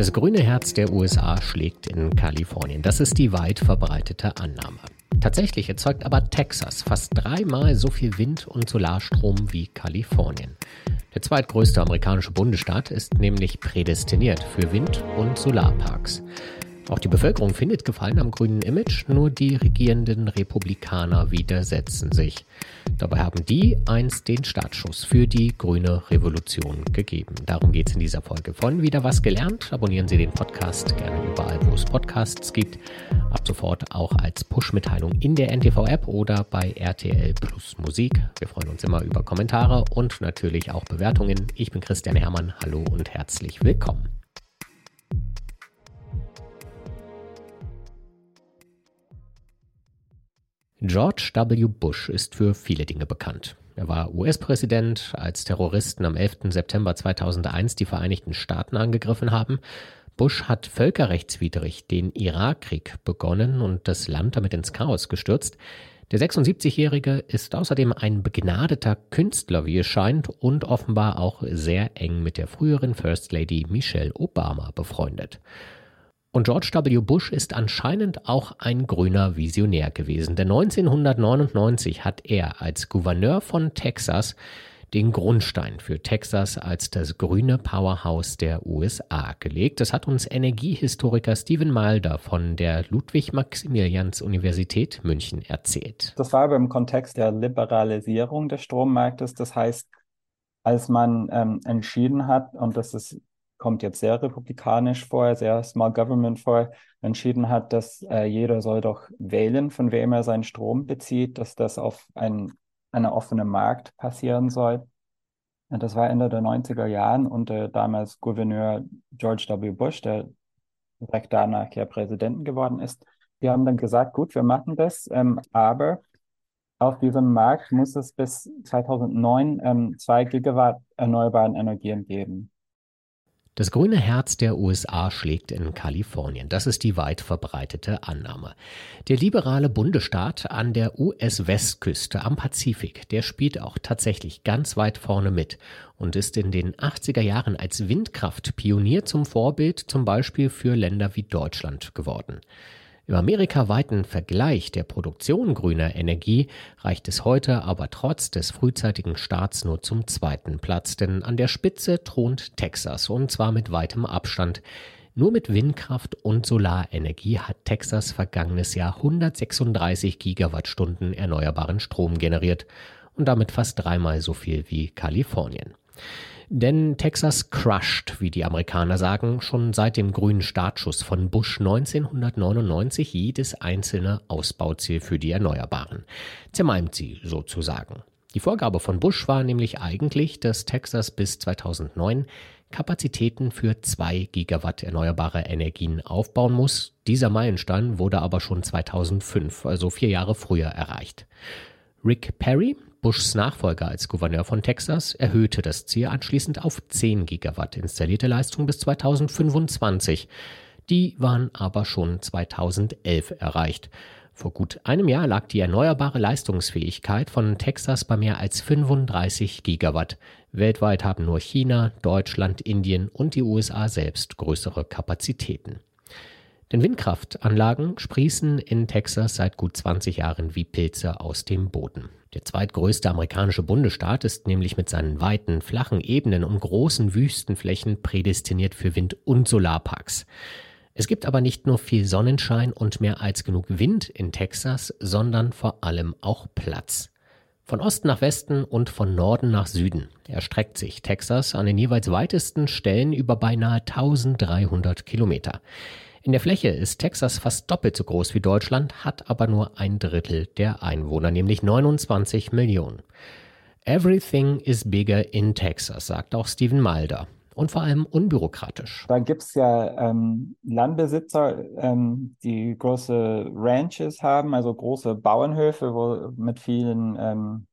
Das grüne Herz der USA schlägt in Kalifornien. Das ist die weit verbreitete Annahme. Tatsächlich erzeugt aber Texas fast dreimal so viel Wind- und Solarstrom wie Kalifornien. Der zweitgrößte amerikanische Bundesstaat ist nämlich prädestiniert für Wind- und Solarparks. Auch die Bevölkerung findet Gefallen am grünen Image, nur die regierenden Republikaner widersetzen sich. Dabei haben die einst den Startschuss für die grüne Revolution gegeben. Darum geht es in dieser Folge von Wieder was gelernt. Abonnieren Sie den Podcast gerne überall, wo es Podcasts gibt. Ab sofort auch als Push-Mitteilung in der NTV-App oder bei RTL Plus Musik. Wir freuen uns immer über Kommentare und natürlich auch Bewertungen. Ich bin Christian Hermann. Hallo und herzlich willkommen. George W. Bush ist für viele Dinge bekannt. Er war US-Präsident, als Terroristen am 11. September 2001 die Vereinigten Staaten angegriffen haben. Bush hat völkerrechtswidrig den Irakkrieg begonnen und das Land damit ins Chaos gestürzt. Der 76-Jährige ist außerdem ein begnadeter Künstler, wie es scheint, und offenbar auch sehr eng mit der früheren First Lady Michelle Obama befreundet. Und George W. Bush ist anscheinend auch ein grüner Visionär gewesen, denn 1999 hat er als Gouverneur von Texas den Grundstein für Texas als das grüne Powerhouse der USA gelegt. Das hat uns Energiehistoriker Steven Malder von der Ludwig-Maximilians-Universität München erzählt. Das war aber im Kontext der Liberalisierung des Strommarktes. Das heißt, als man ähm, entschieden hat, und das ist kommt jetzt sehr republikanisch vor, sehr Small Government vor, entschieden hat, dass äh, jeder soll doch wählen, von wem er seinen Strom bezieht, dass das auf ein, einer offenen Markt passieren soll. Und das war Ende der 90er Jahren unter damals Gouverneur George W. Bush, der direkt danach ja Präsidenten geworden ist. Die haben dann gesagt, gut, wir machen das, ähm, aber auf diesem Markt muss es bis 2009 ähm, zwei Gigawatt erneuerbaren Energien geben. Das grüne Herz der USA schlägt in Kalifornien. Das ist die weit verbreitete Annahme. Der liberale Bundesstaat an der US-Westküste am Pazifik, der spielt auch tatsächlich ganz weit vorne mit und ist in den 80er Jahren als Windkraftpionier zum Vorbild zum Beispiel für Länder wie Deutschland geworden. Im amerikaweiten Vergleich der Produktion grüner Energie reicht es heute aber trotz des frühzeitigen Starts nur zum zweiten Platz, denn an der Spitze thront Texas und zwar mit weitem Abstand. Nur mit Windkraft und Solarenergie hat Texas vergangenes Jahr 136 Gigawattstunden erneuerbaren Strom generiert und damit fast dreimal so viel wie Kalifornien. Denn Texas crushed, wie die Amerikaner sagen, schon seit dem grünen Startschuss von Bush 1999 jedes einzelne Ausbauziel für die Erneuerbaren. Zermalmt sie sozusagen. Die Vorgabe von Bush war nämlich eigentlich, dass Texas bis 2009 Kapazitäten für zwei Gigawatt erneuerbare Energien aufbauen muss. Dieser Meilenstein wurde aber schon 2005, also vier Jahre früher, erreicht. Rick Perry, Bushs Nachfolger als Gouverneur von Texas erhöhte das Ziel anschließend auf 10 Gigawatt installierte Leistung bis 2025. Die waren aber schon 2011 erreicht. Vor gut einem Jahr lag die erneuerbare Leistungsfähigkeit von Texas bei mehr als 35 Gigawatt. Weltweit haben nur China, Deutschland, Indien und die USA selbst größere Kapazitäten. Denn Windkraftanlagen sprießen in Texas seit gut 20 Jahren wie Pilze aus dem Boden. Der zweitgrößte amerikanische Bundesstaat ist nämlich mit seinen weiten, flachen Ebenen und großen Wüstenflächen prädestiniert für Wind- und Solarparks. Es gibt aber nicht nur viel Sonnenschein und mehr als genug Wind in Texas, sondern vor allem auch Platz. Von Osten nach Westen und von Norden nach Süden erstreckt sich Texas an den jeweils weitesten Stellen über beinahe 1300 Kilometer. In der Fläche ist Texas fast doppelt so groß wie Deutschland, hat aber nur ein Drittel der Einwohner, nämlich 29 Millionen. Everything is bigger in Texas, sagt auch Stephen Mulder. Und vor allem unbürokratisch. Da gibt es ja ähm, Landbesitzer, ähm, die große Ranches haben, also große Bauernhöfe wo, mit vielen ähm,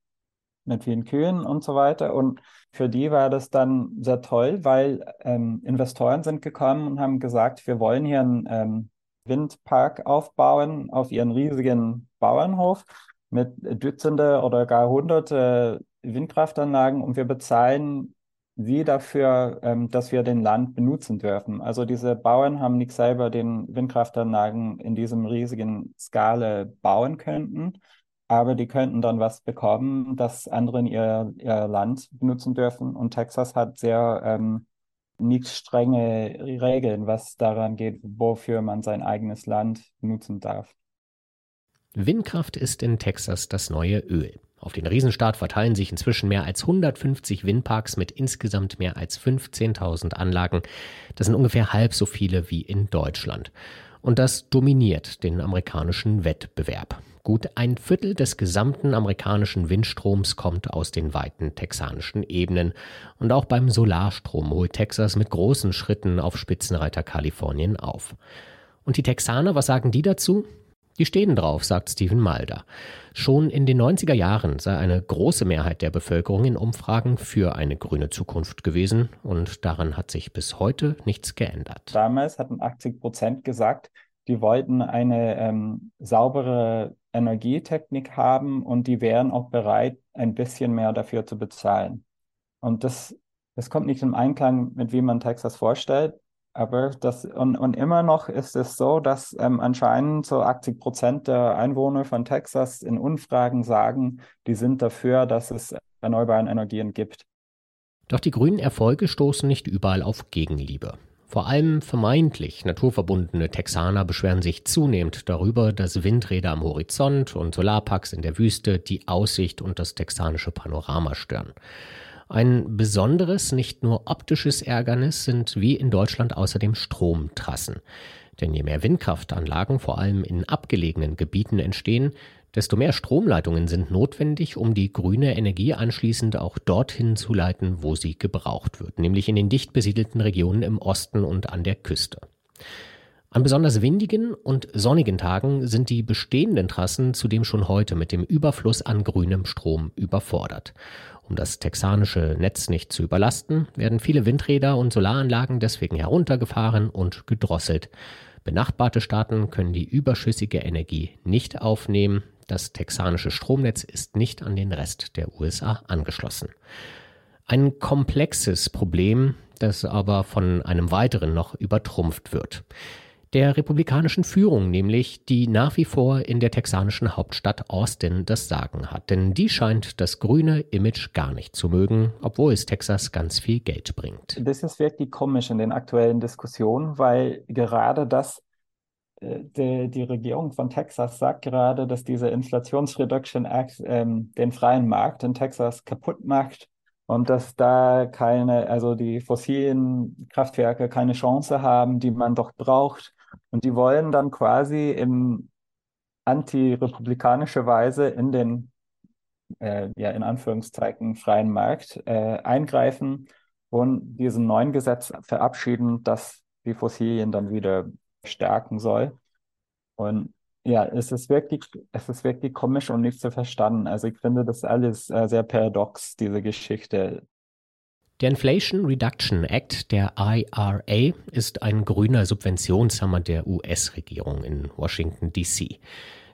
mit vielen Kühen und so weiter. Und für die war das dann sehr toll, weil ähm, Investoren sind gekommen und haben gesagt, wir wollen hier einen ähm, Windpark aufbauen auf ihren riesigen Bauernhof mit Dutzende oder gar hunderte Windkraftanlagen und wir bezahlen sie dafür, ähm, dass wir den Land benutzen dürfen. Also diese Bauern haben nicht selber den Windkraftanlagen in diesem riesigen Skala bauen könnten, aber die könnten dann was bekommen, dass andere ihr, ihr Land benutzen dürfen. Und Texas hat sehr ähm, nicht strenge Regeln, was daran geht, wofür man sein eigenes Land nutzen darf. Windkraft ist in Texas das neue Öl. Auf den Riesenstaat verteilen sich inzwischen mehr als 150 Windparks mit insgesamt mehr als 15.000 Anlagen. Das sind ungefähr halb so viele wie in Deutschland. Und das dominiert den amerikanischen Wettbewerb. Gut ein Viertel des gesamten amerikanischen Windstroms kommt aus den weiten texanischen Ebenen. Und auch beim Solarstrom holt Texas mit großen Schritten auf Spitzenreiter Kalifornien auf. Und die Texaner, was sagen die dazu? Die stehen drauf, sagt Stephen Mulder. Schon in den 90er Jahren sei eine große Mehrheit der Bevölkerung in Umfragen für eine grüne Zukunft gewesen und daran hat sich bis heute nichts geändert. Damals hatten 80 Prozent gesagt, die wollten eine ähm, saubere Energietechnik haben und die wären auch bereit, ein bisschen mehr dafür zu bezahlen. Und das, das kommt nicht im Einklang mit wie man Texas vorstellt. Aber das, und, und immer noch ist es so, dass ähm, anscheinend so 80 Prozent der Einwohner von Texas in Umfragen sagen, die sind dafür, dass es erneuerbare Energien gibt. Doch die grünen Erfolge stoßen nicht überall auf Gegenliebe. Vor allem vermeintlich naturverbundene Texaner beschweren sich zunehmend darüber, dass Windräder am Horizont und Solarparks in der Wüste die Aussicht und das texanische Panorama stören. Ein besonderes, nicht nur optisches Ärgernis sind wie in Deutschland außerdem Stromtrassen. Denn je mehr Windkraftanlagen vor allem in abgelegenen Gebieten entstehen, desto mehr Stromleitungen sind notwendig, um die grüne Energie anschließend auch dorthin zu leiten, wo sie gebraucht wird, nämlich in den dicht besiedelten Regionen im Osten und an der Küste. An besonders windigen und sonnigen Tagen sind die bestehenden Trassen zudem schon heute mit dem Überfluss an grünem Strom überfordert. Um das texanische Netz nicht zu überlasten, werden viele Windräder und Solaranlagen deswegen heruntergefahren und gedrosselt. Benachbarte Staaten können die überschüssige Energie nicht aufnehmen. Das texanische Stromnetz ist nicht an den Rest der USA angeschlossen. Ein komplexes Problem, das aber von einem weiteren noch übertrumpft wird der republikanischen Führung, nämlich die nach wie vor in der texanischen Hauptstadt Austin das Sagen hat. Denn die scheint das grüne Image gar nicht zu mögen, obwohl es Texas ganz viel Geld bringt. Das ist wirklich komisch in den aktuellen Diskussionen, weil gerade das äh, die, die, Regierung von Texas sagt gerade, dass dieser Inflationsreduction Act ähm, den freien Markt in Texas kaputt macht und dass da keine, also die fossilen Kraftwerke keine Chance haben, die man doch braucht. Und die wollen dann quasi im antirepublikanische Weise in den, äh, ja, in Anführungszeichen, freien Markt äh, eingreifen und diesen neuen Gesetz verabschieden, das die Fossilien dann wieder stärken soll. Und ja, es ist wirklich, es ist wirklich komisch und nicht zu verstanden. Also ich finde das alles äh, sehr paradox, diese Geschichte. Der Inflation Reduction Act, der IRA, ist ein grüner Subventionshammer der US-Regierung in Washington, D.C.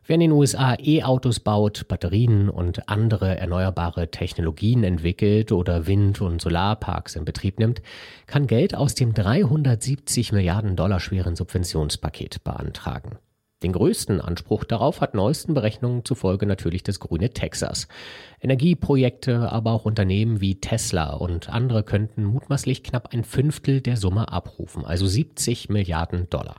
Wer in den USA E-Autos baut, Batterien und andere erneuerbare Technologien entwickelt oder Wind- und Solarparks in Betrieb nimmt, kann Geld aus dem 370 Milliarden Dollar schweren Subventionspaket beantragen. Den größten Anspruch darauf hat neuesten Berechnungen zufolge natürlich das grüne Texas. Energieprojekte, aber auch Unternehmen wie Tesla und andere könnten mutmaßlich knapp ein Fünftel der Summe abrufen, also 70 Milliarden Dollar.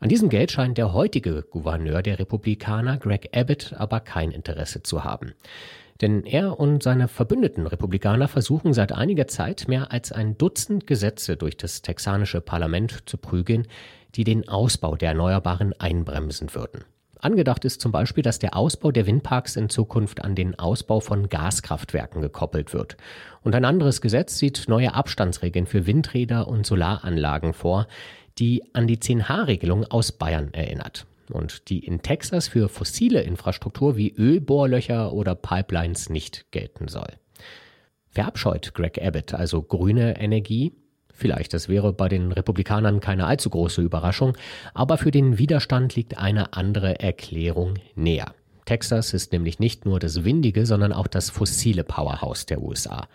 An diesem Geld scheint der heutige Gouverneur der Republikaner Greg Abbott aber kein Interesse zu haben. Denn er und seine verbündeten Republikaner versuchen seit einiger Zeit mehr als ein Dutzend Gesetze durch das texanische Parlament zu prügeln, die den Ausbau der Erneuerbaren einbremsen würden. Angedacht ist zum Beispiel, dass der Ausbau der Windparks in Zukunft an den Ausbau von Gaskraftwerken gekoppelt wird. Und ein anderes Gesetz sieht neue Abstandsregeln für Windräder und Solaranlagen vor, die an die 10H-Regelung aus Bayern erinnert und die in Texas für fossile Infrastruktur wie Ölbohrlöcher oder Pipelines nicht gelten soll. Verabscheut Greg Abbott also grüne Energie? Vielleicht, das wäre bei den Republikanern keine allzu große Überraschung, aber für den Widerstand liegt eine andere Erklärung näher. Texas ist nämlich nicht nur das windige, sondern auch das fossile Powerhouse der USA.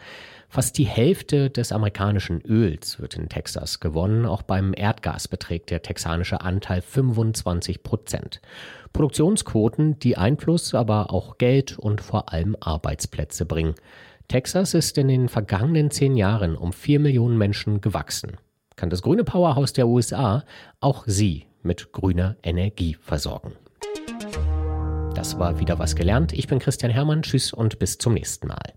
Fast die Hälfte des amerikanischen Öls wird in Texas gewonnen. Auch beim Erdgas beträgt der texanische Anteil 25 Prozent. Produktionsquoten, die Einfluss, aber auch Geld und vor allem Arbeitsplätze bringen. Texas ist in den vergangenen zehn Jahren um vier Millionen Menschen gewachsen. Kann das grüne Powerhouse der USA auch sie mit grüner Energie versorgen? Das war wieder was gelernt. Ich bin Christian Hermann. Tschüss und bis zum nächsten Mal.